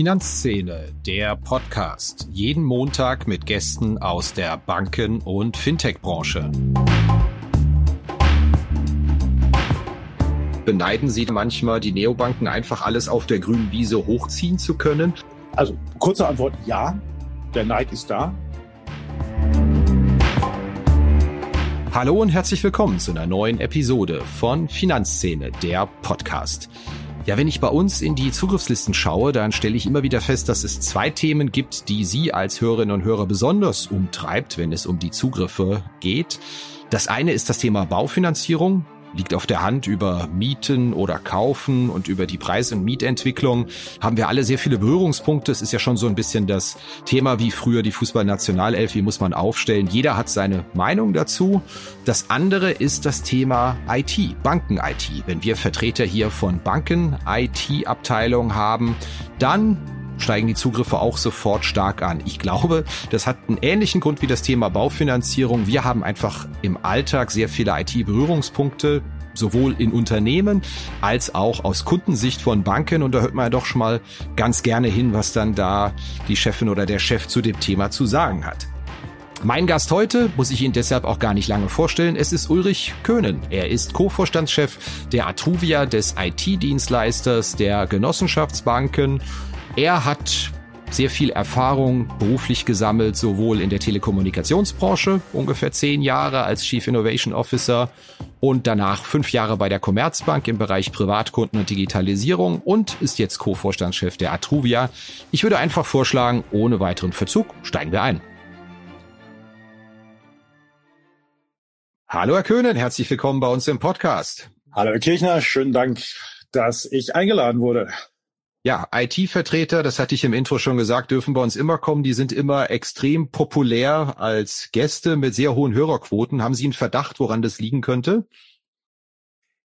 Finanzszene, der Podcast. Jeden Montag mit Gästen aus der Banken- und Fintech-Branche. Beneiden Sie manchmal die Neobanken einfach alles auf der grünen Wiese hochziehen zu können? Also kurze Antwort, ja, der Neid ist da. Hallo und herzlich willkommen zu einer neuen Episode von Finanzszene, der Podcast. Ja, wenn ich bei uns in die Zugriffslisten schaue, dann stelle ich immer wieder fest, dass es zwei Themen gibt, die Sie als Hörerinnen und Hörer besonders umtreibt, wenn es um die Zugriffe geht. Das eine ist das Thema Baufinanzierung liegt auf der Hand über Mieten oder Kaufen und über die Preis- und Mietentwicklung haben wir alle sehr viele Berührungspunkte. Es ist ja schon so ein bisschen das Thema wie früher die Fußballnationalelf, wie muss man aufstellen. Jeder hat seine Meinung dazu. Das andere ist das Thema IT, Banken-IT. Wenn wir Vertreter hier von Banken-IT-Abteilung haben, dann steigen die Zugriffe auch sofort stark an. Ich glaube, das hat einen ähnlichen Grund wie das Thema Baufinanzierung. Wir haben einfach im Alltag sehr viele IT-Berührungspunkte, sowohl in Unternehmen als auch aus Kundensicht von Banken. Und da hört man ja doch schon mal ganz gerne hin, was dann da die Chefin oder der Chef zu dem Thema zu sagen hat. Mein Gast heute muss ich Ihnen deshalb auch gar nicht lange vorstellen. Es ist Ulrich Köhnen. Er ist Co-Vorstandschef der Atruvia des IT-Dienstleisters der Genossenschaftsbanken er hat sehr viel Erfahrung beruflich gesammelt, sowohl in der Telekommunikationsbranche, ungefähr zehn Jahre als Chief Innovation Officer und danach fünf Jahre bei der Commerzbank im Bereich Privatkunden und Digitalisierung und ist jetzt Co-Vorstandschef der Atruvia. Ich würde einfach vorschlagen, ohne weiteren Verzug steigen wir ein. Hallo Herr Köhnen, herzlich willkommen bei uns im Podcast. Hallo Herr Kirchner, schönen Dank, dass ich eingeladen wurde. Ja, IT-Vertreter, das hatte ich im Intro schon gesagt, dürfen bei uns immer kommen. Die sind immer extrem populär als Gäste mit sehr hohen Hörerquoten. Haben Sie einen Verdacht, woran das liegen könnte?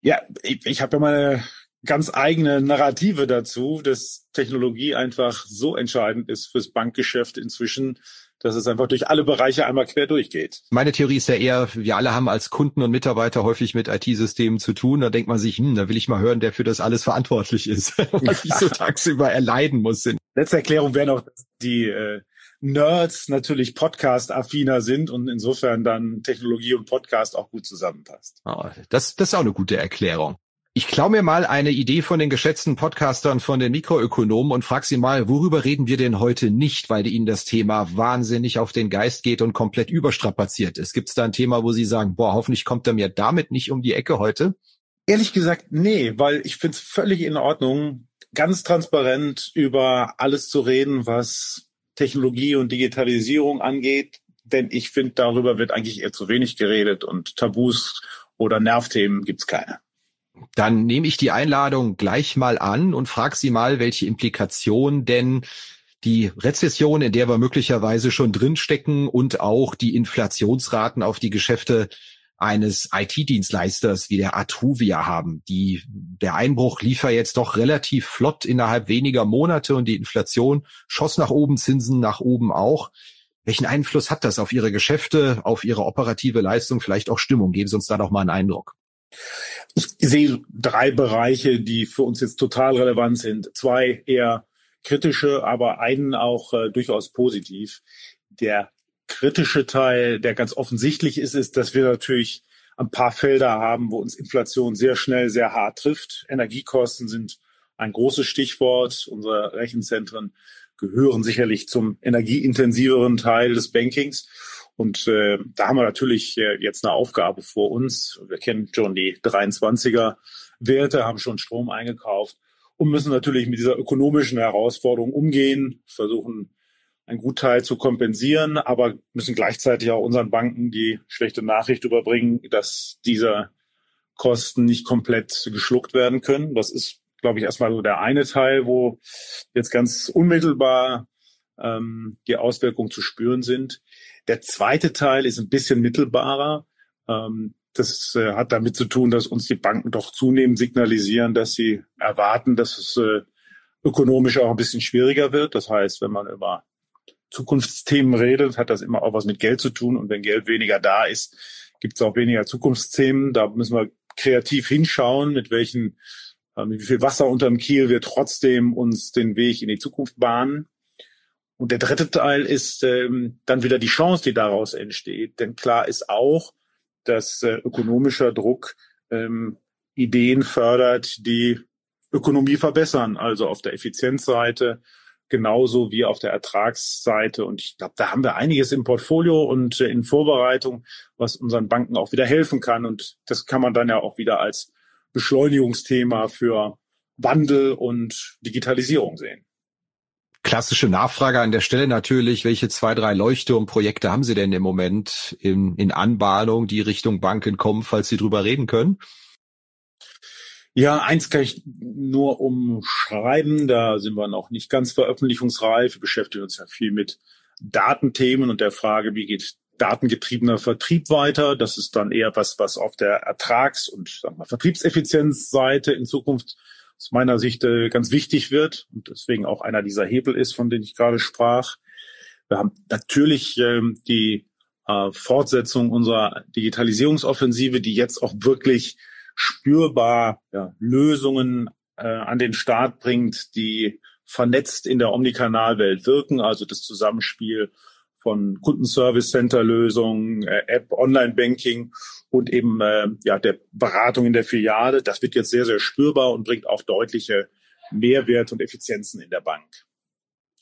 Ja, ich, ich habe ja meine ganz eigene Narrative dazu, dass Technologie einfach so entscheidend ist fürs Bankgeschäft inzwischen, dass es einfach durch alle Bereiche einmal quer durchgeht. Meine Theorie ist ja eher, wir alle haben als Kunden und Mitarbeiter häufig mit IT-Systemen zu tun. Da denkt man sich, hm, da will ich mal hören, der für das alles verantwortlich ist, was ich so tagsüber erleiden muss. Letzte Erklärung wäre noch, dass die äh, Nerds natürlich Podcast-affiner sind und insofern dann Technologie und Podcast auch gut zusammenpasst. Oh, das, das ist auch eine gute Erklärung. Ich klaue mir mal eine Idee von den geschätzten Podcastern von den Mikroökonomen und frage sie mal, worüber reden wir denn heute nicht, weil ihnen das Thema wahnsinnig auf den Geist geht und komplett überstrapaziert ist. Gibt es da ein Thema, wo sie sagen, boah, hoffentlich kommt er mir damit nicht um die Ecke heute? Ehrlich gesagt, nee, weil ich finde es völlig in Ordnung, ganz transparent über alles zu reden, was Technologie und Digitalisierung angeht. Denn ich finde, darüber wird eigentlich eher zu wenig geredet und Tabus oder Nervthemen gibt's keine. Dann nehme ich die Einladung gleich mal an und frage Sie mal, welche Implikation denn die Rezession, in der wir möglicherweise schon drinstecken und auch die Inflationsraten auf die Geschäfte eines IT-Dienstleisters wie der Atruvia haben. Die, der Einbruch lief ja jetzt doch relativ flott innerhalb weniger Monate und die Inflation schoss nach oben, Zinsen nach oben auch. Welchen Einfluss hat das auf Ihre Geschäfte, auf Ihre operative Leistung, vielleicht auch Stimmung? Geben Sie uns da doch mal einen Eindruck. Ich sehe drei Bereiche, die für uns jetzt total relevant sind. Zwei eher kritische, aber einen auch äh, durchaus positiv. Der kritische Teil, der ganz offensichtlich ist, ist, dass wir natürlich ein paar Felder haben, wo uns Inflation sehr schnell, sehr hart trifft. Energiekosten sind ein großes Stichwort. Unsere Rechenzentren gehören sicherlich zum energieintensiveren Teil des Bankings. Und äh, da haben wir natürlich äh, jetzt eine Aufgabe vor uns. Wir kennen schon die 23er Werte, haben schon Strom eingekauft und müssen natürlich mit dieser ökonomischen Herausforderung umgehen, versuchen einen Gutteil zu kompensieren, aber müssen gleichzeitig auch unseren Banken die schlechte Nachricht überbringen, dass diese Kosten nicht komplett geschluckt werden können. Das ist, glaube ich, erstmal so der eine Teil, wo jetzt ganz unmittelbar ähm, die Auswirkungen zu spüren sind. Der zweite Teil ist ein bisschen mittelbarer. Ähm, das äh, hat damit zu tun, dass uns die Banken doch zunehmend signalisieren, dass sie erwarten, dass es äh, ökonomisch auch ein bisschen schwieriger wird. Das heißt, wenn man über Zukunftsthemen redet, hat das immer auch was mit Geld zu tun. Und wenn Geld weniger da ist, gibt es auch weniger Zukunftsthemen. Da müssen wir kreativ hinschauen, mit welchen äh, wie viel Wasser unterm Kiel wir trotzdem uns den Weg in die Zukunft bahnen. Und der dritte Teil ist ähm, dann wieder die Chance, die daraus entsteht. Denn klar ist auch, dass äh, ökonomischer Druck ähm, Ideen fördert, die Ökonomie verbessern, also auf der Effizienzseite genauso wie auf der Ertragsseite. Und ich glaube, da haben wir einiges im Portfolio und äh, in Vorbereitung, was unseren Banken auch wieder helfen kann. Und das kann man dann ja auch wieder als Beschleunigungsthema für Wandel und Digitalisierung sehen. Klassische Nachfrage an der Stelle natürlich, welche zwei, drei Leuchtturmprojekte haben Sie denn im Moment in, in Anbahnung, die Richtung Banken kommen, falls Sie drüber reden können? Ja, eins kann ich nur umschreiben, da sind wir noch nicht ganz veröffentlichungsreif. Wir beschäftigen uns ja viel mit Datenthemen und der Frage, wie geht datengetriebener Vertrieb weiter. Das ist dann eher was, was auf der Ertrags- und sagen wir, Vertriebseffizienzseite in Zukunft aus meiner Sicht äh, ganz wichtig wird und deswegen auch einer dieser Hebel ist, von denen ich gerade sprach. Wir haben natürlich ähm, die äh, Fortsetzung unserer Digitalisierungsoffensive, die jetzt auch wirklich spürbar ja, Lösungen äh, an den Start bringt, die vernetzt in der Omnikanalwelt wirken, also das Zusammenspiel von Kundenservice Center Lösungen, äh, App, Online-Banking und eben äh, ja der Beratung in der Filiale. Das wird jetzt sehr, sehr spürbar und bringt auch deutliche Mehrwerte und Effizienzen in der Bank.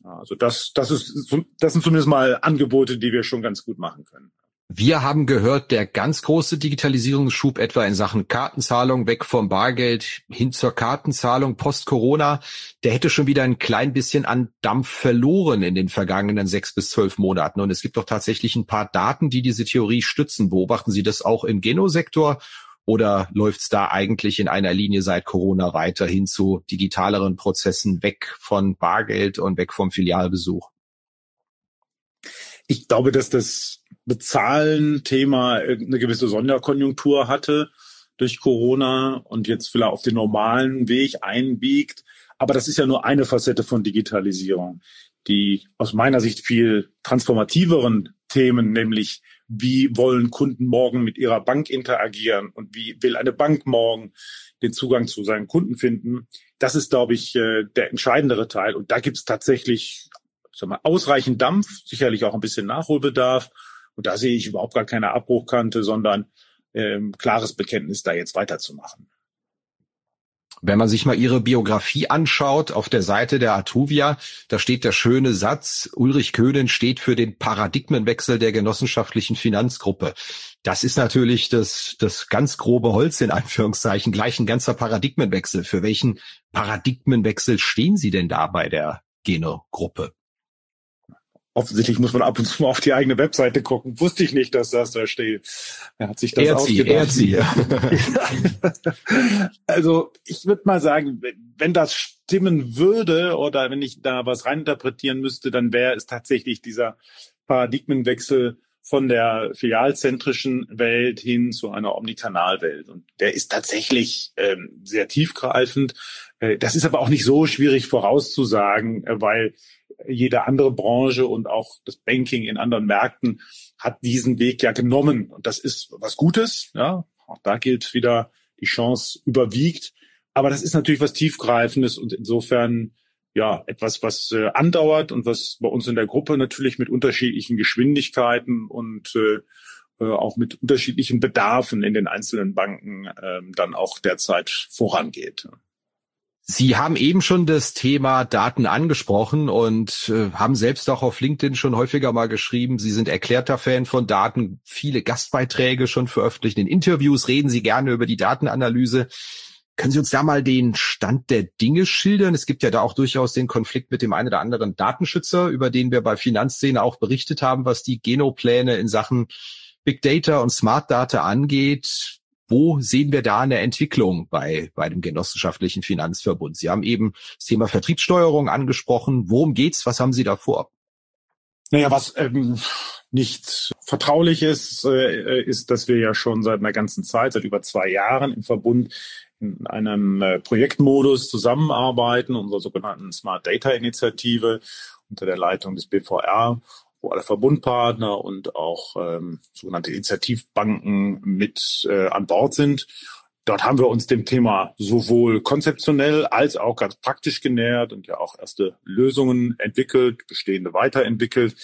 Also das, das ist, das sind zumindest mal Angebote, die wir schon ganz gut machen können. Wir haben gehört, der ganz große Digitalisierungsschub etwa in Sachen Kartenzahlung weg vom Bargeld hin zur Kartenzahlung post-Corona, der hätte schon wieder ein klein bisschen an Dampf verloren in den vergangenen sechs bis zwölf Monaten. Und es gibt doch tatsächlich ein paar Daten, die diese Theorie stützen. Beobachten Sie das auch im Genosektor oder läuft es da eigentlich in einer Linie seit Corona weiter hin zu digitaleren Prozessen weg von Bargeld und weg vom Filialbesuch? Ich glaube, dass das Bezahlen-Thema eine gewisse Sonderkonjunktur hatte durch Corona und jetzt wieder auf den normalen Weg einbiegt. Aber das ist ja nur eine Facette von Digitalisierung. Die aus meiner Sicht viel transformativeren Themen, nämlich wie wollen Kunden morgen mit ihrer Bank interagieren und wie will eine Bank morgen den Zugang zu seinen Kunden finden. Das ist, glaube ich, äh, der entscheidendere Teil. Und da gibt es tatsächlich mal, ausreichend Dampf, sicherlich auch ein bisschen Nachholbedarf. Und da sehe ich überhaupt gar keine Abbruchkante, sondern ähm, klares Bekenntnis, da jetzt weiterzumachen. Wenn man sich mal ihre Biografie anschaut, auf der Seite der Atuvia, da steht der schöne Satz, Ulrich Köhnen steht für den Paradigmenwechsel der genossenschaftlichen Finanzgruppe. Das ist natürlich das, das ganz grobe Holz in Anführungszeichen, gleich ein ganzer Paradigmenwechsel. Für welchen Paradigmenwechsel stehen Sie denn da bei der Geno-Gruppe? Offensichtlich muss man ab und zu mal auf die eigene Webseite gucken. Wusste ich nicht, dass das da steht. Er hat sich das Erzie, Erzie. also ich würde mal sagen, wenn das stimmen würde oder wenn ich da was reininterpretieren müsste, dann wäre es tatsächlich dieser Paradigmenwechsel von der filialzentrischen Welt hin zu einer Omnikanalwelt. Und der ist tatsächlich ähm, sehr tiefgreifend. Äh, das ist aber auch nicht so schwierig vorauszusagen, äh, weil jede andere Branche und auch das Banking in anderen Märkten hat diesen Weg ja genommen. Und das ist was Gutes. Ja, auch da gilt wieder, die Chance überwiegt. Aber das ist natürlich was Tiefgreifendes und insofern ja etwas, was äh, andauert und was bei uns in der Gruppe natürlich mit unterschiedlichen Geschwindigkeiten und äh, äh auch mit unterschiedlichen Bedarfen in den einzelnen Banken äh, dann auch derzeit vorangeht. Sie haben eben schon das Thema Daten angesprochen und äh, haben selbst auch auf LinkedIn schon häufiger mal geschrieben, Sie sind erklärter Fan von Daten, viele Gastbeiträge schon veröffentlicht. In Interviews reden Sie gerne über die Datenanalyse. Können Sie uns da mal den Stand der Dinge schildern? Es gibt ja da auch durchaus den Konflikt mit dem einen oder anderen Datenschützer, über den wir bei Finanzszene auch berichtet haben, was die Genopläne in Sachen Big Data und Smart Data angeht. Wo sehen wir da eine Entwicklung bei, bei dem genossenschaftlichen Finanzverbund? Sie haben eben das Thema Vertriebssteuerung angesprochen. Worum geht's? Was haben Sie da vor? Naja, was ähm, nicht vertraulich ist, äh, ist, dass wir ja schon seit einer ganzen Zeit, seit über zwei Jahren im Verbund in einem äh, Projektmodus zusammenarbeiten, unserer sogenannten Smart Data Initiative unter der Leitung des BVR wo alle Verbundpartner und auch ähm, sogenannte Initiativbanken mit äh, an Bord sind. Dort haben wir uns dem Thema sowohl konzeptionell als auch ganz praktisch genähert und ja auch erste Lösungen entwickelt, bestehende weiterentwickelt,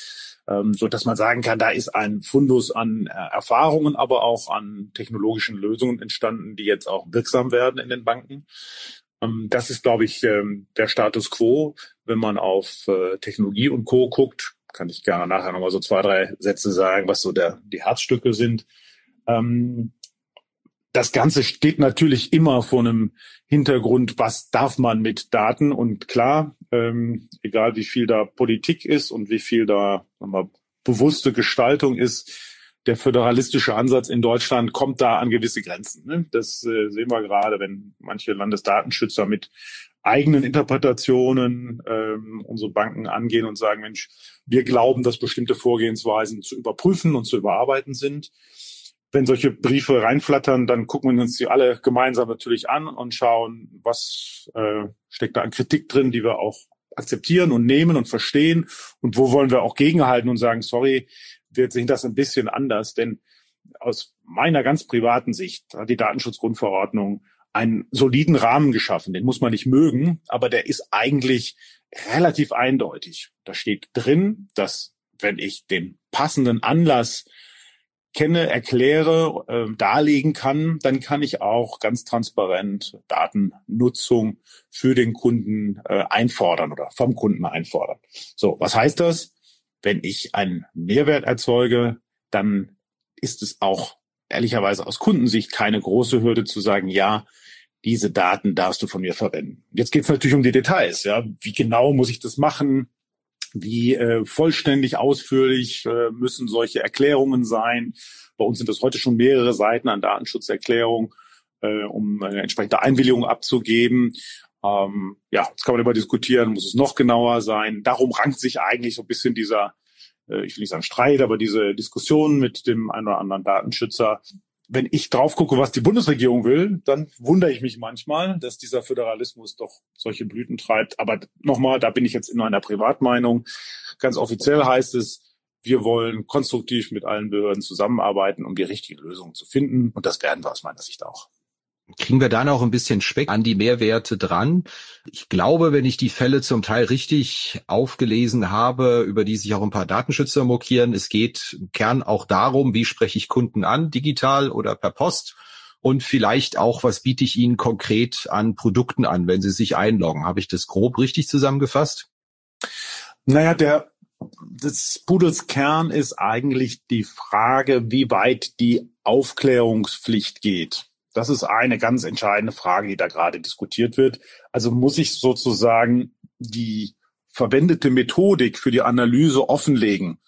ähm, so dass man sagen kann, da ist ein Fundus an äh, Erfahrungen, aber auch an technologischen Lösungen entstanden, die jetzt auch wirksam werden in den Banken. Ähm, das ist, glaube ich, ähm, der Status quo. Wenn man auf äh, Technologie und Co. guckt, kann ich gerne nachher nochmal so zwei, drei Sätze sagen, was so der, die Herzstücke sind. Ähm, das Ganze steht natürlich immer vor einem Hintergrund, was darf man mit Daten? Und klar, ähm, egal wie viel da Politik ist und wie viel da wir, bewusste Gestaltung ist, der föderalistische Ansatz in Deutschland kommt da an gewisse Grenzen. Ne? Das äh, sehen wir gerade, wenn manche Landesdatenschützer mit eigenen Interpretationen ähm, unsere Banken angehen und sagen, Mensch, wir glauben, dass bestimmte Vorgehensweisen zu überprüfen und zu überarbeiten sind wenn solche Briefe reinflattern, dann gucken wir uns die alle gemeinsam natürlich an und schauen, was äh, steckt da an Kritik drin, die wir auch akzeptieren und nehmen und verstehen und wo wollen wir auch gegenhalten und sagen, sorry, wir sehen das ein bisschen anders, denn aus meiner ganz privaten Sicht hat die Datenschutzgrundverordnung einen soliden Rahmen geschaffen. Den muss man nicht mögen, aber der ist eigentlich relativ eindeutig. Da steht drin, dass wenn ich den passenden Anlass kenne, erkläre, äh, darlegen kann, dann kann ich auch ganz transparent Datennutzung für den Kunden äh, einfordern oder vom Kunden einfordern. So, was heißt das? Wenn ich einen Mehrwert erzeuge, dann ist es auch ehrlicherweise aus Kundensicht keine große Hürde zu sagen, ja, diese Daten darfst du von mir verwenden. Jetzt geht es natürlich um die Details. Ja, wie genau muss ich das machen? Wie äh, vollständig ausführlich äh, müssen solche Erklärungen sein? Bei uns sind das heute schon mehrere Seiten an Datenschutzerklärung, äh, um eine entsprechende Einwilligung abzugeben. Ähm, ja, jetzt kann man immer diskutieren, muss es noch genauer sein. Darum rankt sich eigentlich so ein bisschen dieser, äh, ich will nicht sagen Streit, aber diese Diskussion mit dem einen oder anderen Datenschützer wenn ich drauf gucke, was die Bundesregierung will, dann wundere ich mich manchmal, dass dieser Föderalismus doch solche Blüten treibt. Aber nochmal, da bin ich jetzt in einer Privatmeinung. Ganz offiziell heißt es, wir wollen konstruktiv mit allen Behörden zusammenarbeiten, um die richtige Lösung zu finden. Und das werden wir aus meiner Sicht auch. Kriegen wir da noch ein bisschen Speck an die Mehrwerte dran? Ich glaube, wenn ich die Fälle zum Teil richtig aufgelesen habe, über die sich auch ein paar Datenschützer mokieren, es geht im Kern auch darum, wie spreche ich Kunden an, digital oder per Post und vielleicht auch, was biete ich ihnen konkret an Produkten an, wenn sie sich einloggen. Habe ich das grob richtig zusammengefasst? Naja, der des Pudels Kern ist eigentlich die Frage, wie weit die Aufklärungspflicht geht. Das ist eine ganz entscheidende Frage, die da gerade diskutiert wird. Also muss ich sozusagen die verwendete Methodik für die Analyse offenlegen.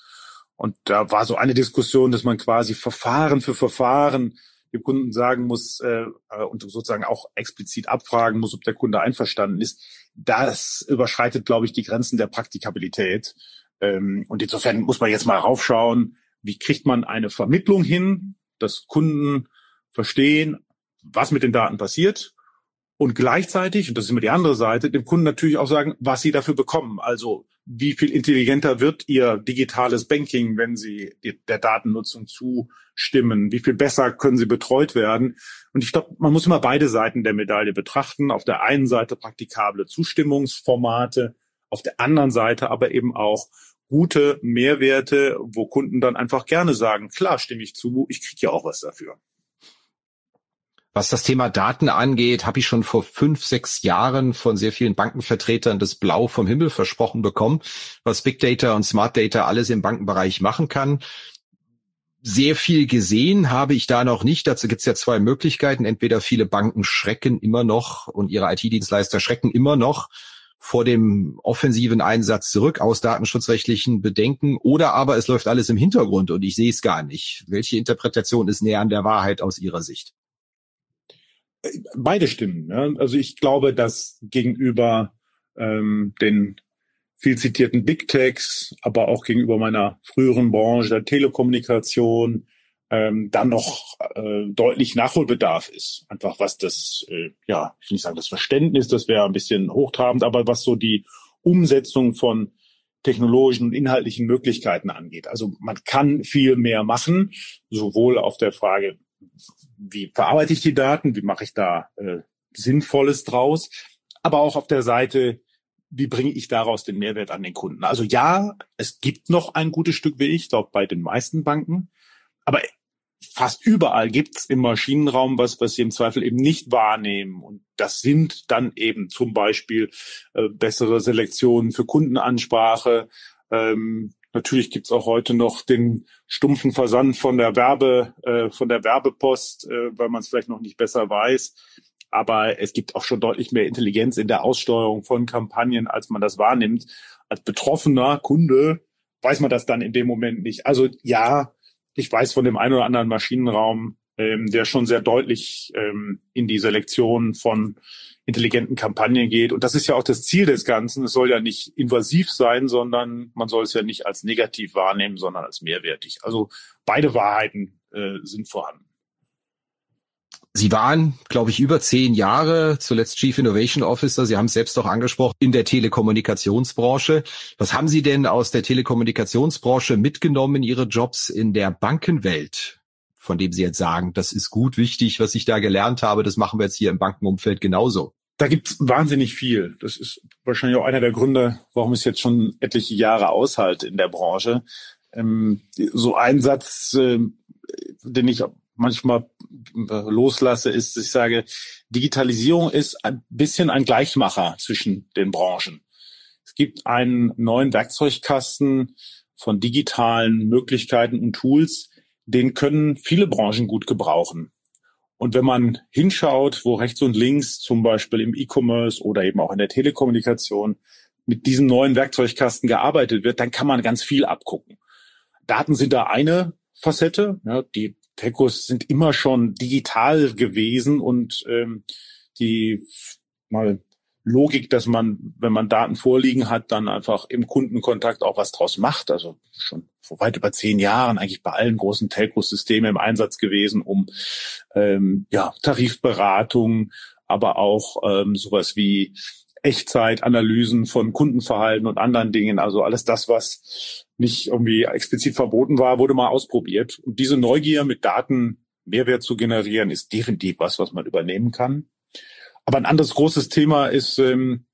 Und da war so eine Diskussion, dass man quasi Verfahren für Verfahren dem Kunden sagen muss äh, und sozusagen auch explizit abfragen muss, ob der Kunde einverstanden ist. Das überschreitet, glaube ich, die Grenzen der Praktikabilität. Ähm, und insofern muss man jetzt mal raufschauen, wie kriegt man eine Vermittlung hin, dass Kunden verstehen, was mit den Daten passiert und gleichzeitig, und das ist immer die andere Seite, dem Kunden natürlich auch sagen, was sie dafür bekommen. Also wie viel intelligenter wird ihr digitales Banking, wenn sie der Datennutzung zustimmen? Wie viel besser können sie betreut werden? Und ich glaube, man muss immer beide Seiten der Medaille betrachten. Auf der einen Seite praktikable Zustimmungsformate, auf der anderen Seite aber eben auch gute Mehrwerte, wo Kunden dann einfach gerne sagen, klar stimme ich zu, ich kriege ja auch was dafür. Was das Thema Daten angeht, habe ich schon vor fünf, sechs Jahren von sehr vielen Bankenvertretern das Blau vom Himmel versprochen bekommen, was Big Data und Smart Data alles im Bankenbereich machen kann. Sehr viel gesehen habe ich da noch nicht. Dazu gibt es ja zwei Möglichkeiten. Entweder viele Banken schrecken immer noch und ihre IT-Dienstleister schrecken immer noch vor dem offensiven Einsatz zurück aus datenschutzrechtlichen Bedenken oder aber es läuft alles im Hintergrund und ich sehe es gar nicht. Welche Interpretation ist näher an der Wahrheit aus Ihrer Sicht? Beide stimmen. Ja. Also ich glaube, dass gegenüber ähm, den viel zitierten Big Techs, aber auch gegenüber meiner früheren Branche der Telekommunikation ähm, dann noch äh, deutlich Nachholbedarf ist. Einfach was das, äh, ja, ich will nicht sagen das Verständnis, das wäre ein bisschen hochtrabend, aber was so die Umsetzung von technologischen und inhaltlichen Möglichkeiten angeht. Also man kann viel mehr machen, sowohl auf der Frage, wie verarbeite ich die Daten, wie mache ich da äh, Sinnvolles draus, aber auch auf der Seite, wie bringe ich daraus den Mehrwert an den Kunden. Also ja, es gibt noch ein gutes Stück wie ich, glaube bei den meisten Banken, aber fast überall gibt's im Maschinenraum was, was sie im Zweifel eben nicht wahrnehmen. Und das sind dann eben zum Beispiel äh, bessere Selektionen für Kundenansprache. Ähm, natürlich gibt's auch heute noch den stumpfen Versand von der Werbe, äh, von der Werbepost, äh, weil man es vielleicht noch nicht besser weiß. Aber es gibt auch schon deutlich mehr Intelligenz in der Aussteuerung von Kampagnen, als man das wahrnimmt. Als betroffener Kunde weiß man das dann in dem Moment nicht. Also ja, ich weiß von dem einen oder anderen Maschinenraum, ähm, der schon sehr deutlich ähm, in die Selektion von intelligenten Kampagnen geht. Und das ist ja auch das Ziel des Ganzen. Es soll ja nicht invasiv sein, sondern man soll es ja nicht als negativ wahrnehmen, sondern als mehrwertig. Also beide Wahrheiten äh, sind vorhanden. Sie waren, glaube ich, über zehn Jahre zuletzt Chief Innovation Officer. Sie haben es selbst auch angesprochen in der Telekommunikationsbranche. Was haben Sie denn aus der Telekommunikationsbranche mitgenommen in Ihre Jobs in der Bankenwelt? Von dem Sie jetzt sagen, das ist gut wichtig, was ich da gelernt habe. Das machen wir jetzt hier im Bankenumfeld genauso. Da gibt's wahnsinnig viel. Das ist wahrscheinlich auch einer der Gründe, warum es jetzt schon etliche Jahre aushalte in der Branche. Ähm, so ein Satz, äh, den ich manchmal äh, loslasse, ist, ich sage, Digitalisierung ist ein bisschen ein Gleichmacher zwischen den Branchen. Es gibt einen neuen Werkzeugkasten von digitalen Möglichkeiten und Tools, den können viele Branchen gut gebrauchen. Und wenn man hinschaut, wo rechts und links zum Beispiel im E-Commerce oder eben auch in der Telekommunikation mit diesem neuen Werkzeugkasten gearbeitet wird, dann kann man ganz viel abgucken. Daten sind da eine Facette. Ja, die Telcos sind immer schon digital gewesen und ähm, die mal Logik, dass man, wenn man Daten vorliegen hat, dann einfach im Kundenkontakt auch was draus macht. Also schon vor weit über zehn Jahren eigentlich bei allen großen Telcos-Systemen im Einsatz gewesen, um ähm, ja, Tarifberatung, aber auch ähm, sowas wie Echtzeitanalysen von Kundenverhalten und anderen Dingen. Also alles das, was nicht irgendwie explizit verboten war, wurde mal ausprobiert. Und diese Neugier mit Daten Mehrwert zu generieren, ist definitiv was, was man übernehmen kann. Aber ein anderes großes Thema ist ähm,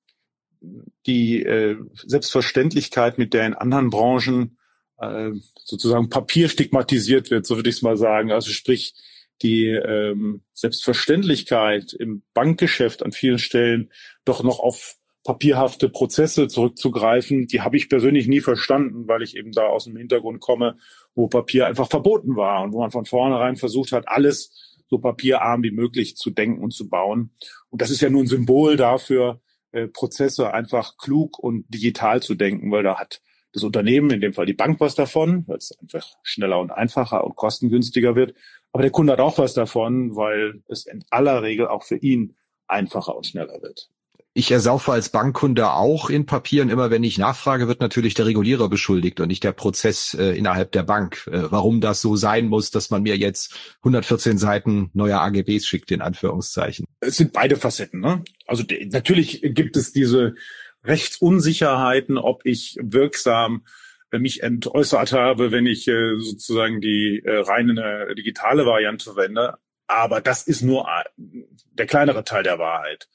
die äh, Selbstverständlichkeit, mit der in anderen Branchen äh, sozusagen Papier stigmatisiert wird, so würde ich es mal sagen. Also sprich, die ähm, Selbstverständlichkeit im Bankgeschäft an vielen Stellen doch noch auf papierhafte Prozesse zurückzugreifen, die habe ich persönlich nie verstanden, weil ich eben da aus dem Hintergrund komme, wo Papier einfach verboten war und wo man von vornherein versucht hat, alles so papierarm wie möglich zu denken und zu bauen. Und das ist ja nur ein Symbol dafür, äh, Prozesse einfach klug und digital zu denken, weil da hat das Unternehmen, in dem Fall die Bank, was davon, weil es einfach schneller und einfacher und kostengünstiger wird. Aber der Kunde hat auch was davon, weil es in aller Regel auch für ihn einfacher und schneller wird. Ich ersaufe als Bankkunde auch in Papieren. Immer wenn ich nachfrage, wird natürlich der Regulierer beschuldigt und nicht der Prozess äh, innerhalb der Bank. Äh, warum das so sein muss, dass man mir jetzt 114 Seiten neuer AGBs schickt, in Anführungszeichen. Es sind beide Facetten. Ne? Also natürlich gibt es diese Rechtsunsicherheiten, ob ich wirksam äh, mich entäußert habe, wenn ich äh, sozusagen die äh, reine digitale Variante verwende. Aber das ist nur der kleinere Teil der Wahrheit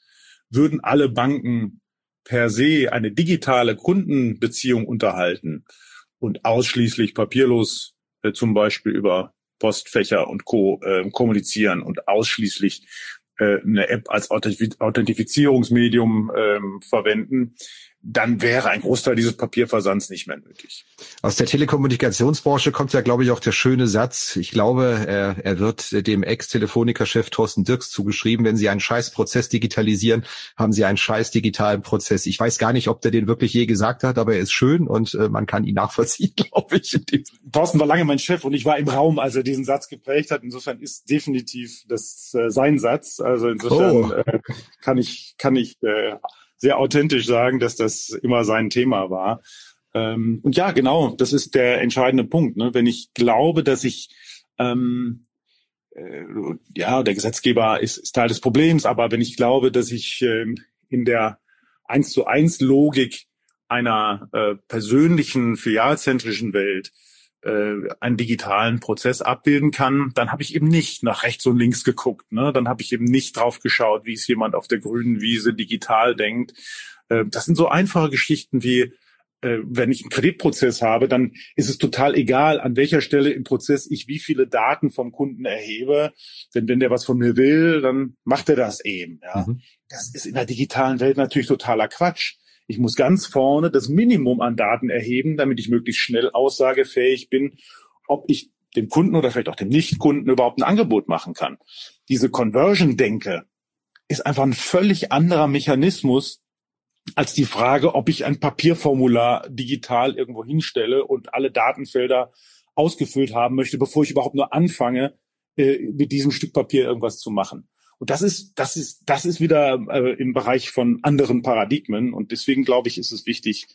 würden alle Banken per se eine digitale Kundenbeziehung unterhalten und ausschließlich papierlos äh, zum Beispiel über Postfächer und Co. Äh, kommunizieren und ausschließlich äh, eine App als Authentifizierungsmedium ähm, verwenden, dann wäre ein Großteil dieses Papierversands nicht mehr nötig. Aus der Telekommunikationsbranche kommt ja, glaube ich, auch der schöne Satz. Ich glaube, er, er wird dem Ex-Telefonica-Chef Thorsten Dirks zugeschrieben. Wenn Sie einen Scheißprozess digitalisieren, haben Sie einen scheiß digitalen Prozess. Ich weiß gar nicht, ob der den wirklich je gesagt hat, aber er ist schön und äh, man kann ihn nachvollziehen, glaube ich. Thorsten war lange mein Chef und ich war im Raum, als er diesen Satz geprägt hat. Insofern ist definitiv das äh, sein Satz. Also insofern oh. äh, kann ich, kann ich äh, sehr authentisch sagen, dass das immer sein Thema war. Ähm, und ja, genau, das ist der entscheidende Punkt. Ne? Wenn ich glaube, dass ich ähm, äh, ja, der Gesetzgeber ist, ist Teil des Problems, aber wenn ich glaube, dass ich ähm, in der eins zu eins Logik einer äh, persönlichen, filialzentrischen Welt äh, einen digitalen Prozess abbilden kann, dann habe ich eben nicht nach rechts und links geguckt. Ne? Dann habe ich eben nicht drauf geschaut, wie es jemand auf der grünen Wiese digital denkt. Äh, das sind so einfache Geschichten wie äh, wenn ich einen Kreditprozess habe, dann ist es total egal, an welcher Stelle im Prozess ich wie viele Daten vom Kunden erhebe. Denn wenn der was von mir will, dann macht er das eben. Ja. Mhm. Das ist in der digitalen Welt natürlich totaler Quatsch. Ich muss ganz vorne das Minimum an Daten erheben, damit ich möglichst schnell aussagefähig bin, ob ich dem Kunden oder vielleicht auch dem Nichtkunden überhaupt ein Angebot machen kann. Diese Conversion-Denke ist einfach ein völlig anderer Mechanismus als die Frage, ob ich ein Papierformular digital irgendwo hinstelle und alle Datenfelder ausgefüllt haben möchte, bevor ich überhaupt nur anfange, äh, mit diesem Stück Papier irgendwas zu machen. Und das ist, das ist, das ist wieder äh, im Bereich von anderen Paradigmen. Und deswegen glaube ich, ist es wichtig,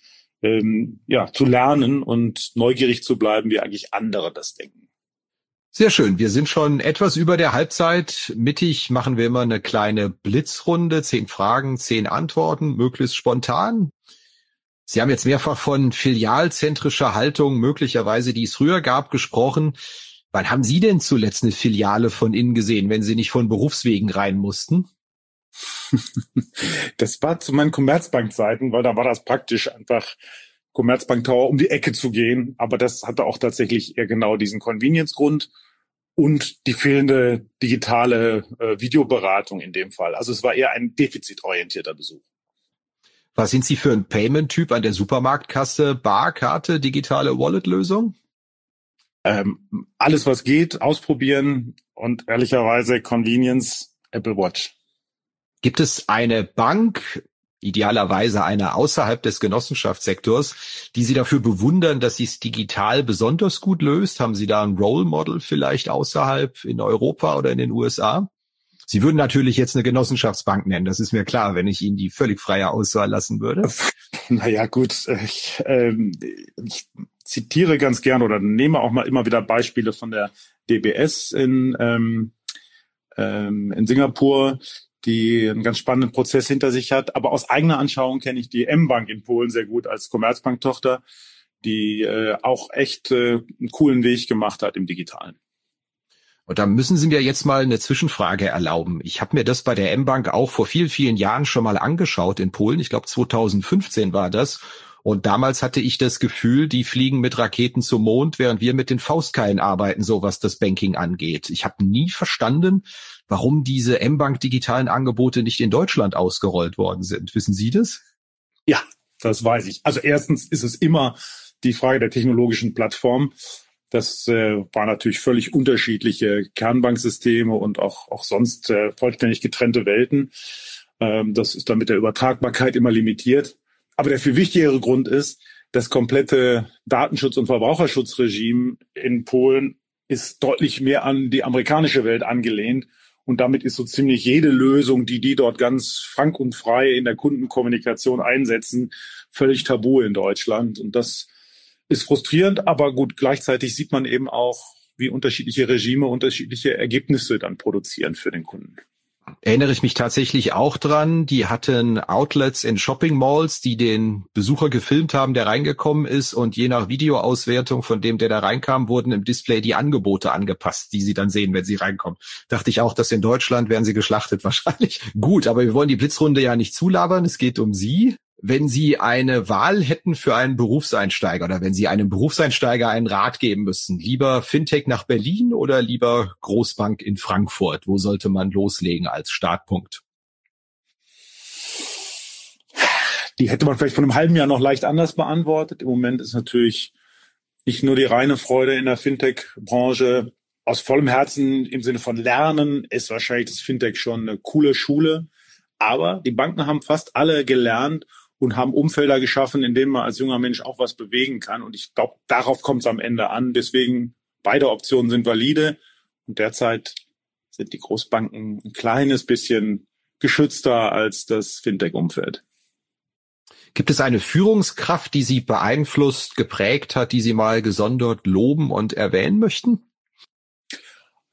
ähm, ja, zu lernen und neugierig zu bleiben, wie eigentlich andere das denken. Sehr schön. Wir sind schon etwas über der Halbzeit. Mittig machen wir immer eine kleine Blitzrunde. Zehn Fragen, zehn Antworten, möglichst spontan. Sie haben jetzt mehrfach von filialzentrischer Haltung, möglicherweise die es früher gab, gesprochen. Wann haben Sie denn zuletzt eine Filiale von innen gesehen, wenn Sie nicht von Berufswegen rein mussten? Das war zu meinen Commerzbank-Zeiten, weil da war das praktisch einfach Commerzbank Tower um die Ecke zu gehen. Aber das hatte auch tatsächlich eher genau diesen Convenience-Grund und die fehlende digitale äh, Videoberatung in dem Fall. Also es war eher ein defizitorientierter Besuch. Was sind Sie für ein Payment-Typ an der Supermarktkasse? Barkarte, digitale Wallet-Lösung? Ähm, alles, was geht, ausprobieren und ehrlicherweise Convenience, Apple Watch. Gibt es eine Bank, idealerweise eine außerhalb des Genossenschaftssektors, die Sie dafür bewundern, dass sie es digital besonders gut löst? Haben Sie da ein Role Model vielleicht außerhalb in Europa oder in den USA? Sie würden natürlich jetzt eine Genossenschaftsbank nennen, das ist mir klar, wenn ich Ihnen die völlig freie Auswahl lassen würde. Naja, gut, ich, ähm, ich zitiere ganz gern oder nehme auch mal immer wieder Beispiele von der DBS in, ähm, ähm, in Singapur, die einen ganz spannenden Prozess hinter sich hat. Aber aus eigener Anschauung kenne ich die M-Bank in Polen sehr gut als Commerzbank-Tochter, die äh, auch echt äh, einen coolen Weg gemacht hat im Digitalen. Und da müssen Sie mir jetzt mal eine Zwischenfrage erlauben. Ich habe mir das bei der M-Bank auch vor vielen, vielen Jahren schon mal angeschaut in Polen. Ich glaube 2015 war das. Und damals hatte ich das Gefühl, die fliegen mit Raketen zum Mond, während wir mit den Faustkeilen arbeiten, so was das Banking angeht. Ich habe nie verstanden, warum diese M-Bank digitalen Angebote nicht in Deutschland ausgerollt worden sind. Wissen Sie das? Ja, das weiß ich. Also erstens ist es immer die Frage der technologischen Plattform. Das äh, war natürlich völlig unterschiedliche Kernbanksysteme und auch, auch sonst äh, vollständig getrennte Welten. Ähm, das ist dann mit der Übertragbarkeit immer limitiert. Aber der viel wichtigere Grund ist, das komplette Datenschutz- und Verbraucherschutzregime in Polen ist deutlich mehr an die amerikanische Welt angelehnt. Und damit ist so ziemlich jede Lösung, die die dort ganz frank und frei in der Kundenkommunikation einsetzen, völlig tabu in Deutschland. Und das ist frustrierend, aber gut, gleichzeitig sieht man eben auch, wie unterschiedliche Regime unterschiedliche Ergebnisse dann produzieren für den Kunden erinnere ich mich tatsächlich auch dran. Die hatten Outlets in Shopping Malls, die den Besucher gefilmt haben, der reingekommen ist und je nach Videoauswertung von dem, der da reinkam, wurden im Display die Angebote angepasst, die sie dann sehen, wenn sie reinkommen. Dachte ich auch, dass in Deutschland werden sie geschlachtet wahrscheinlich. Gut, aber wir wollen die Blitzrunde ja nicht zulabern. Es geht um Sie wenn Sie eine Wahl hätten für einen Berufseinsteiger oder wenn Sie einem Berufseinsteiger einen Rat geben müssten, lieber Fintech nach Berlin oder lieber Großbank in Frankfurt? Wo sollte man loslegen als Startpunkt? Die hätte man vielleicht vor einem halben Jahr noch leicht anders beantwortet. Im Moment ist natürlich nicht nur die reine Freude in der Fintech-Branche. Aus vollem Herzen im Sinne von Lernen ist wahrscheinlich das Fintech schon eine coole Schule. Aber die Banken haben fast alle gelernt und haben Umfelder geschaffen, in denen man als junger Mensch auch was bewegen kann. Und ich glaube, darauf kommt es am Ende an. Deswegen beide Optionen sind valide. Und derzeit sind die Großbanken ein kleines bisschen geschützter als das Fintech-Umfeld. Gibt es eine Führungskraft, die Sie beeinflusst, geprägt hat, die Sie mal gesondert loben und erwähnen möchten?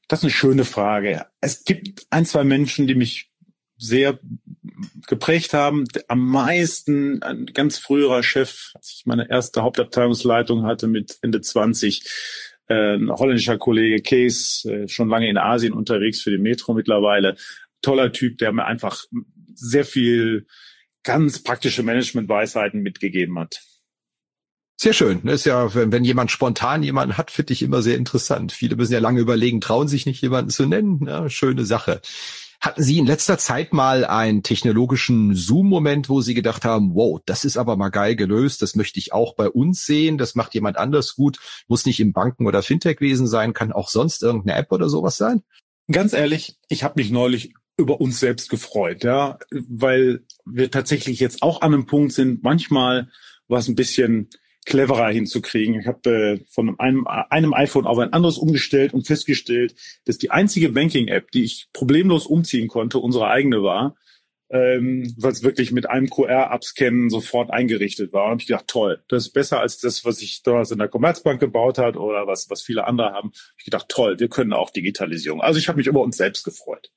Das ist eine schöne Frage. Es gibt ein, zwei Menschen, die mich sehr geprägt haben. Am meisten ein ganz früherer Chef, als ich meine erste Hauptabteilungsleitung hatte mit Ende 20, äh, ein holländischer Kollege Case, äh, schon lange in Asien unterwegs für die Metro mittlerweile. Toller Typ, der mir einfach sehr viel ganz praktische Managementweisheiten mitgegeben hat. Sehr schön. Ist ja, wenn, wenn jemand spontan jemanden hat, finde ich immer sehr interessant. Viele müssen ja lange überlegen, trauen sich nicht jemanden zu nennen. Ja, schöne Sache. Hatten Sie in letzter Zeit mal einen technologischen Zoom-Moment, wo Sie gedacht haben, wow, das ist aber mal geil gelöst, das möchte ich auch bei uns sehen, das macht jemand anders gut, muss nicht im Banken- oder Fintech-Wesen sein, kann auch sonst irgendeine App oder sowas sein? Ganz ehrlich, ich habe mich neulich über uns selbst gefreut, ja, weil wir tatsächlich jetzt auch an einem Punkt sind, manchmal was ein bisschen cleverer hinzukriegen. Ich habe äh, von einem, einem iPhone auf ein anderes umgestellt und festgestellt, dass die einzige Banking-App, die ich problemlos umziehen konnte, unsere eigene war, ähm, weil es wirklich mit einem QR-Abscannen sofort eingerichtet war. Und ich gedacht, toll, das ist besser als das, was ich damals in der Commerzbank gebaut hat oder was, was viele andere haben. Hab ich gedacht, toll, wir können auch Digitalisierung. Also ich habe mich über uns selbst gefreut.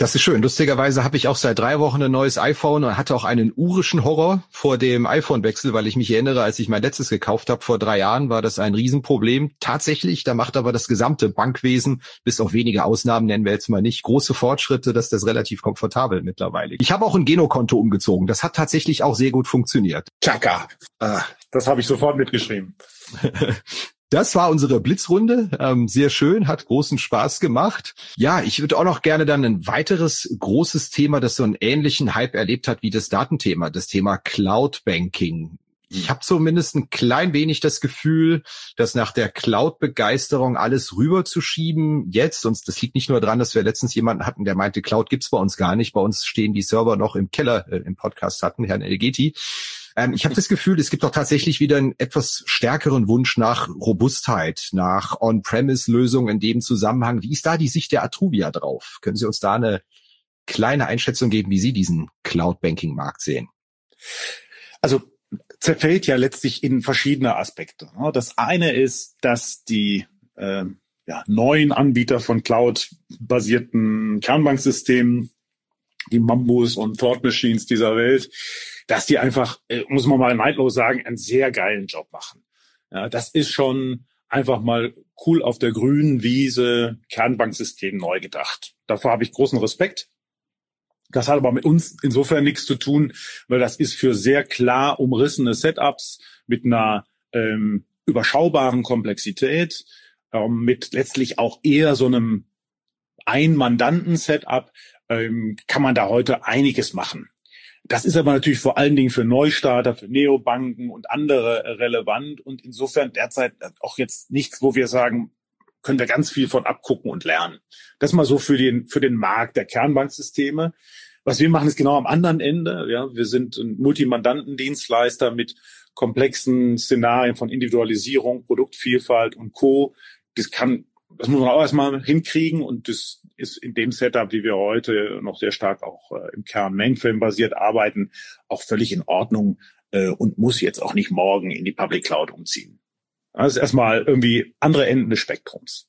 Das ist schön. Lustigerweise habe ich auch seit drei Wochen ein neues iPhone und hatte auch einen urischen Horror vor dem iPhone-Wechsel, weil ich mich erinnere, als ich mein letztes gekauft habe vor drei Jahren, war das ein Riesenproblem. Tatsächlich, da macht aber das gesamte Bankwesen, bis auf wenige Ausnahmen nennen wir jetzt mal nicht, große Fortschritte, dass das relativ komfortabel mittlerweile. Ich habe auch ein Genokonto umgezogen. Das hat tatsächlich auch sehr gut funktioniert. Chaka. Ah, das habe ich sofort mitgeschrieben. Das war unsere Blitzrunde. Ähm, sehr schön, hat großen Spaß gemacht. Ja, ich würde auch noch gerne dann ein weiteres großes Thema, das so einen ähnlichen Hype erlebt hat wie das Datenthema, das Thema Cloud Banking. Ich habe zumindest ein klein wenig das Gefühl, dass nach der Cloud-Begeisterung alles rüberzuschieben jetzt, und das liegt nicht nur daran, dass wir letztens jemanden hatten, der meinte, Cloud gibt's bei uns gar nicht, bei uns stehen die Server noch im Keller äh, im Podcast hatten, Herrn Elgeti. Ähm, ich habe das Gefühl, es gibt doch tatsächlich wieder einen etwas stärkeren Wunsch nach Robustheit, nach On-Premise-Lösungen in dem Zusammenhang. Wie ist da die Sicht der Atruvia drauf? Können Sie uns da eine kleine Einschätzung geben, wie Sie diesen Cloud-Banking-Markt sehen? Also zerfällt ja letztlich in verschiedene Aspekte. Ne? Das eine ist, dass die äh, ja, neuen Anbieter von Cloud-basierten Kernbanksystemen, die Mambus und Thought Machines dieser Welt, dass die einfach, äh, muss man mal neidlos sagen, einen sehr geilen Job machen. Ja, das ist schon einfach mal cool auf der grünen Wiese Kernbanksystem neu gedacht. Davor habe ich großen Respekt. Das hat aber mit uns insofern nichts zu tun, weil das ist für sehr klar umrissene Setups mit einer ähm, überschaubaren Komplexität, ähm, mit letztlich auch eher so einem Ein-Mandanten-Setup, ähm, kann man da heute einiges machen. Das ist aber natürlich vor allen Dingen für Neustarter, für Neobanken und andere relevant und insofern derzeit auch jetzt nichts, wo wir sagen, können wir ganz viel von abgucken und lernen. Das mal so für den, für den Markt der Kernbanksysteme. Was wir machen, ist genau am anderen Ende. Ja, wir sind ein Multimandantendienstleister mit komplexen Szenarien von Individualisierung, Produktvielfalt und Co. Das kann das muss man auch erstmal hinkriegen und das ist in dem Setup, wie wir heute noch sehr stark auch äh, im Kern Mainframe-basiert arbeiten, auch völlig in Ordnung äh, und muss jetzt auch nicht morgen in die Public Cloud umziehen. Das ist erstmal irgendwie andere Enden des Spektrums.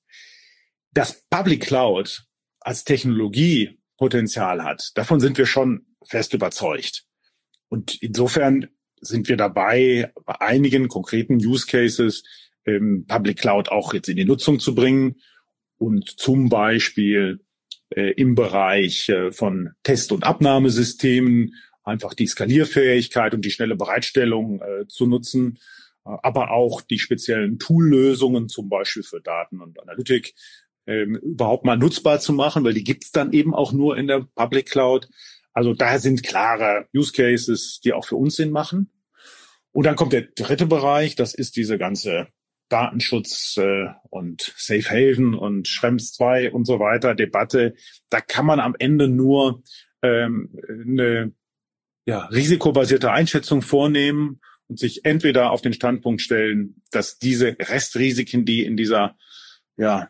Dass Public Cloud als Technologie Potenzial hat, davon sind wir schon fest überzeugt. Und insofern sind wir dabei, bei einigen konkreten Use Cases ähm, Public Cloud auch jetzt in die Nutzung zu bringen und zum Beispiel äh, im Bereich äh, von Test- und Abnahmesystemen einfach die Skalierfähigkeit und die schnelle Bereitstellung äh, zu nutzen, äh, aber auch die speziellen Toollösungen, zum Beispiel für Daten und Analytik, ähm, überhaupt mal nutzbar zu machen, weil die gibt's dann eben auch nur in der Public Cloud. Also daher sind klare Use Cases, die auch für uns Sinn machen. Und dann kommt der dritte Bereich, das ist diese ganze Datenschutz äh, und Safe Haven und Schrems 2 und so weiter Debatte, da kann man am Ende nur ähm, eine ja, risikobasierte Einschätzung vornehmen und sich entweder auf den Standpunkt stellen, dass diese Restrisiken, die in dieser ja,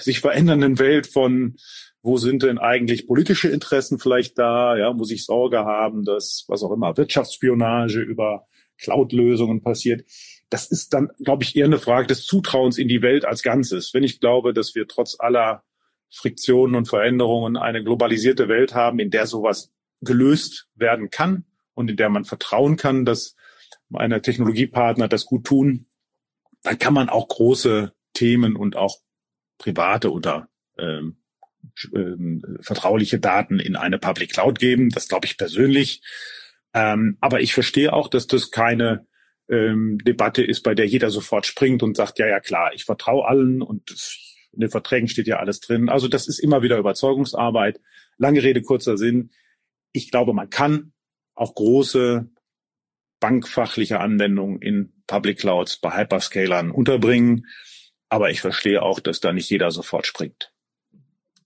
sich verändernden Welt von wo sind denn eigentlich politische Interessen vielleicht da, ja, muss ich Sorge haben, dass was auch immer Wirtschaftsspionage über Cloud-Lösungen passiert das ist dann, glaube ich, eher eine Frage des Zutrauens in die Welt als Ganzes. Wenn ich glaube, dass wir trotz aller Friktionen und Veränderungen eine globalisierte Welt haben, in der sowas gelöst werden kann und in der man vertrauen kann, dass meine Technologiepartner das gut tun, dann kann man auch große Themen und auch private oder ähm, ähm, vertrauliche Daten in eine Public Cloud geben. Das glaube ich persönlich. Ähm, aber ich verstehe auch, dass das keine ähm, Debatte ist, bei der jeder sofort springt und sagt, ja, ja, klar, ich vertraue allen und in den Verträgen steht ja alles drin. Also das ist immer wieder Überzeugungsarbeit. Lange Rede, kurzer Sinn. Ich glaube, man kann auch große bankfachliche Anwendungen in Public Clouds bei Hyperscalern unterbringen. Aber ich verstehe auch, dass da nicht jeder sofort springt.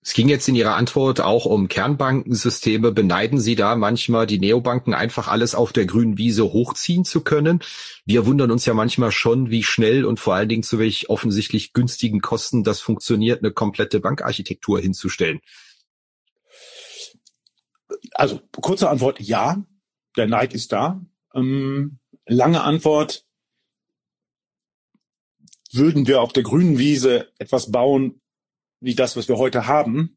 Es ging jetzt in Ihrer Antwort auch um Kernbankensysteme. Beneiden Sie da manchmal die Neobanken einfach alles auf der grünen Wiese hochziehen zu können? Wir wundern uns ja manchmal schon, wie schnell und vor allen Dingen zu welch offensichtlich günstigen Kosten das funktioniert, eine komplette Bankarchitektur hinzustellen. Also kurze Antwort, ja, der Neid ist da. Ähm, lange Antwort, würden wir auf der grünen Wiese etwas bauen, wie das, was wir heute haben,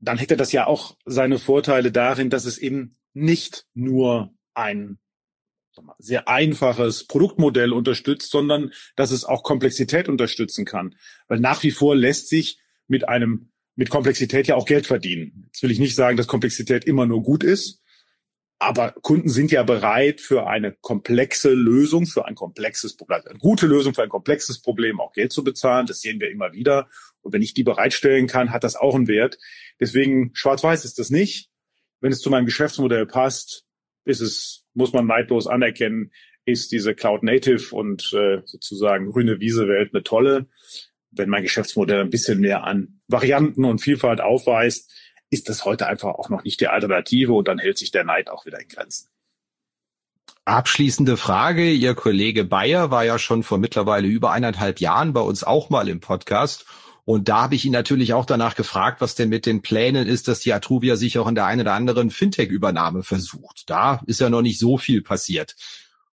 dann hätte das ja auch seine Vorteile darin, dass es eben nicht nur ein sehr einfaches Produktmodell unterstützt, sondern dass es auch Komplexität unterstützen kann. Weil nach wie vor lässt sich mit einem, mit Komplexität ja auch Geld verdienen. Jetzt will ich nicht sagen, dass Komplexität immer nur gut ist, aber Kunden sind ja bereit, für eine komplexe Lösung, für ein komplexes Problem, eine gute Lösung für ein komplexes Problem auch Geld zu bezahlen. Das sehen wir immer wieder. Und wenn ich die bereitstellen kann, hat das auch einen Wert. Deswegen schwarz-weiß ist das nicht. Wenn es zu meinem Geschäftsmodell passt, ist es, muss man neidlos anerkennen, ist diese Cloud Native und äh, sozusagen grüne Wiese-Welt eine tolle. Wenn mein Geschäftsmodell ein bisschen mehr an Varianten und Vielfalt aufweist, ist das heute einfach auch noch nicht die Alternative und dann hält sich der Neid auch wieder in Grenzen. Abschließende Frage. Ihr Kollege Bayer war ja schon vor mittlerweile über eineinhalb Jahren bei uns auch mal im Podcast. Und da habe ich ihn natürlich auch danach gefragt, was denn mit den Plänen ist, dass die Atruvia sich auch in der einen oder anderen Fintech-Übernahme versucht. Da ist ja noch nicht so viel passiert.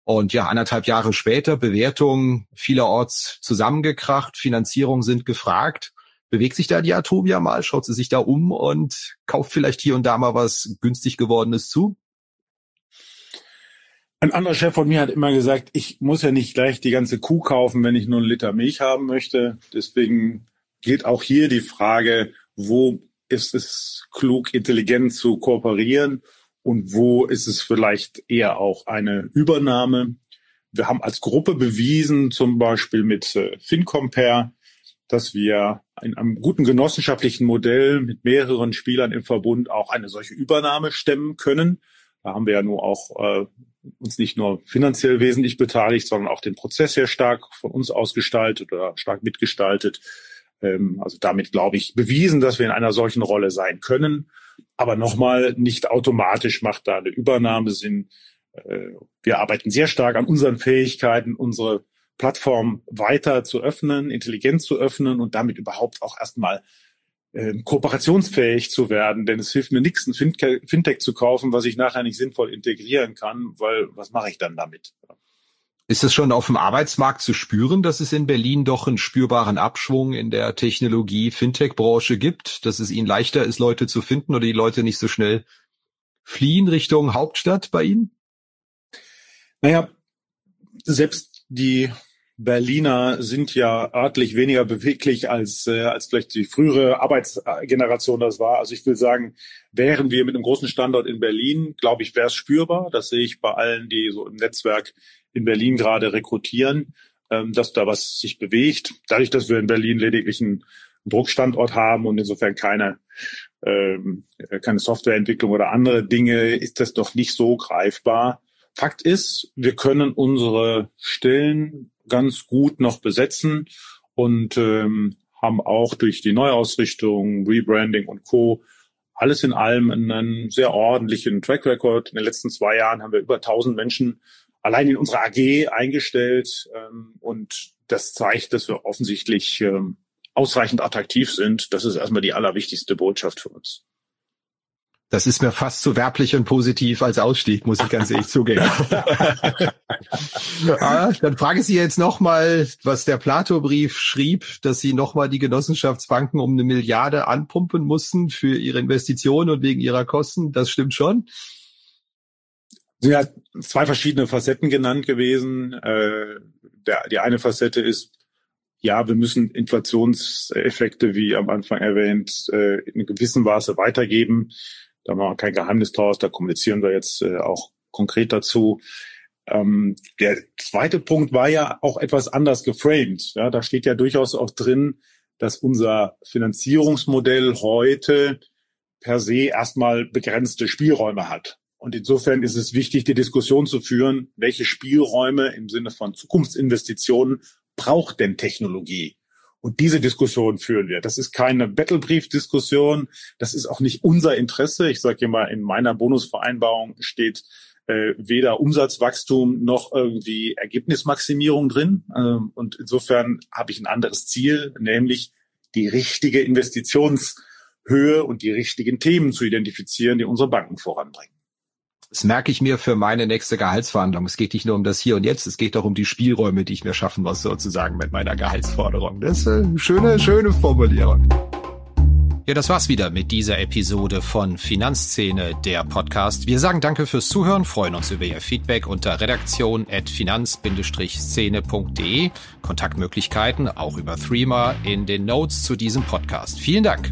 Und ja, anderthalb Jahre später, Bewertungen vielerorts zusammengekracht, Finanzierung sind gefragt bewegt sich da die Atovia mal, schaut sie sich da um und kauft vielleicht hier und da mal was günstig gewordenes zu? Ein anderer Chef von mir hat immer gesagt, ich muss ja nicht gleich die ganze Kuh kaufen, wenn ich nur einen Liter Milch haben möchte. Deswegen gilt auch hier die Frage, wo ist es klug, intelligent zu kooperieren und wo ist es vielleicht eher auch eine Übernahme. Wir haben als Gruppe bewiesen, zum Beispiel mit äh, FinCompare, dass wir in einem guten genossenschaftlichen Modell mit mehreren Spielern im Verbund auch eine solche Übernahme stemmen können. Da haben wir ja nur auch äh, uns nicht nur finanziell wesentlich beteiligt, sondern auch den Prozess sehr stark von uns ausgestaltet oder stark mitgestaltet. Ähm, also damit, glaube ich, bewiesen, dass wir in einer solchen Rolle sein können. Aber nochmal, nicht automatisch macht da eine Übernahme Sinn. Äh, wir arbeiten sehr stark an unseren Fähigkeiten, unsere Plattform weiter zu öffnen, intelligent zu öffnen und damit überhaupt auch erstmal äh, kooperationsfähig zu werden. Denn es hilft mir nichts, ein Fintech zu kaufen, was ich nachher nicht sinnvoll integrieren kann, weil was mache ich dann damit? Ist es schon auf dem Arbeitsmarkt zu spüren, dass es in Berlin doch einen spürbaren Abschwung in der Technologie-Fintech-Branche gibt, dass es ihnen leichter ist, Leute zu finden oder die Leute nicht so schnell fliehen Richtung Hauptstadt bei Ihnen? Naja, selbst die Berliner sind ja örtlich weniger beweglich als, äh, als vielleicht die frühere Arbeitsgeneration das war. Also ich will sagen, wären wir mit einem großen Standort in Berlin, glaube ich, wäre es spürbar. Das sehe ich bei allen, die so im Netzwerk in Berlin gerade rekrutieren, ähm, dass da was sich bewegt. Dadurch, dass wir in Berlin lediglich einen Druckstandort haben und insofern keine, ähm, keine Softwareentwicklung oder andere Dinge, ist das doch nicht so greifbar. Fakt ist, wir können unsere Stellen ganz gut noch besetzen und ähm, haben auch durch die Neuausrichtung, Rebranding und Co. alles in allem einen sehr ordentlichen Track Record. In den letzten zwei Jahren haben wir über 1000 Menschen allein in unserer AG eingestellt ähm, und das zeigt, dass wir offensichtlich ähm, ausreichend attraktiv sind. Das ist erstmal die allerwichtigste Botschaft für uns. Das ist mir fast zu werblich und positiv als Ausstieg, muss ich ganz ehrlich zugeben. ah, dann frage ich Sie jetzt nochmal, was der Plato-Brief schrieb, dass Sie nochmal die Genossenschaftsbanken um eine Milliarde anpumpen mussten für ihre Investitionen und wegen ihrer Kosten. Das stimmt schon. sind ja zwei verschiedene Facetten genannt gewesen. Äh, der, die eine Facette ist, ja, wir müssen Inflationseffekte, wie am Anfang erwähnt, äh, in gewissem Maße weitergeben. Da machen wir kein Geheimnis draus, da kommunizieren wir jetzt äh, auch konkret dazu. Ähm, der zweite Punkt war ja auch etwas anders geframed. Ja, da steht ja durchaus auch drin, dass unser Finanzierungsmodell heute per se erstmal begrenzte Spielräume hat. Und insofern ist es wichtig, die Diskussion zu führen, welche Spielräume im Sinne von Zukunftsinvestitionen braucht denn Technologie? Und diese Diskussion führen wir. Das ist keine Battlebrief-Diskussion. Das ist auch nicht unser Interesse. Ich sage immer, in meiner Bonusvereinbarung steht äh, weder Umsatzwachstum noch irgendwie Ergebnismaximierung drin. Ähm, und insofern habe ich ein anderes Ziel, nämlich die richtige Investitionshöhe und die richtigen Themen zu identifizieren, die unsere Banken voranbringen. Das merke ich mir für meine nächste Gehaltsverhandlung. Es geht nicht nur um das Hier und Jetzt, es geht auch um die Spielräume, die ich mir schaffen muss, sozusagen mit meiner Gehaltsforderung. Das ist eine schöne, schöne Formulierung. Ja, das war's wieder mit dieser Episode von Finanzszene, der Podcast. Wir sagen danke fürs Zuhören, freuen uns über Ihr Feedback unter redaktion.finanz-szene.de. Kontaktmöglichkeiten auch über Threema in den Notes zu diesem Podcast. Vielen Dank.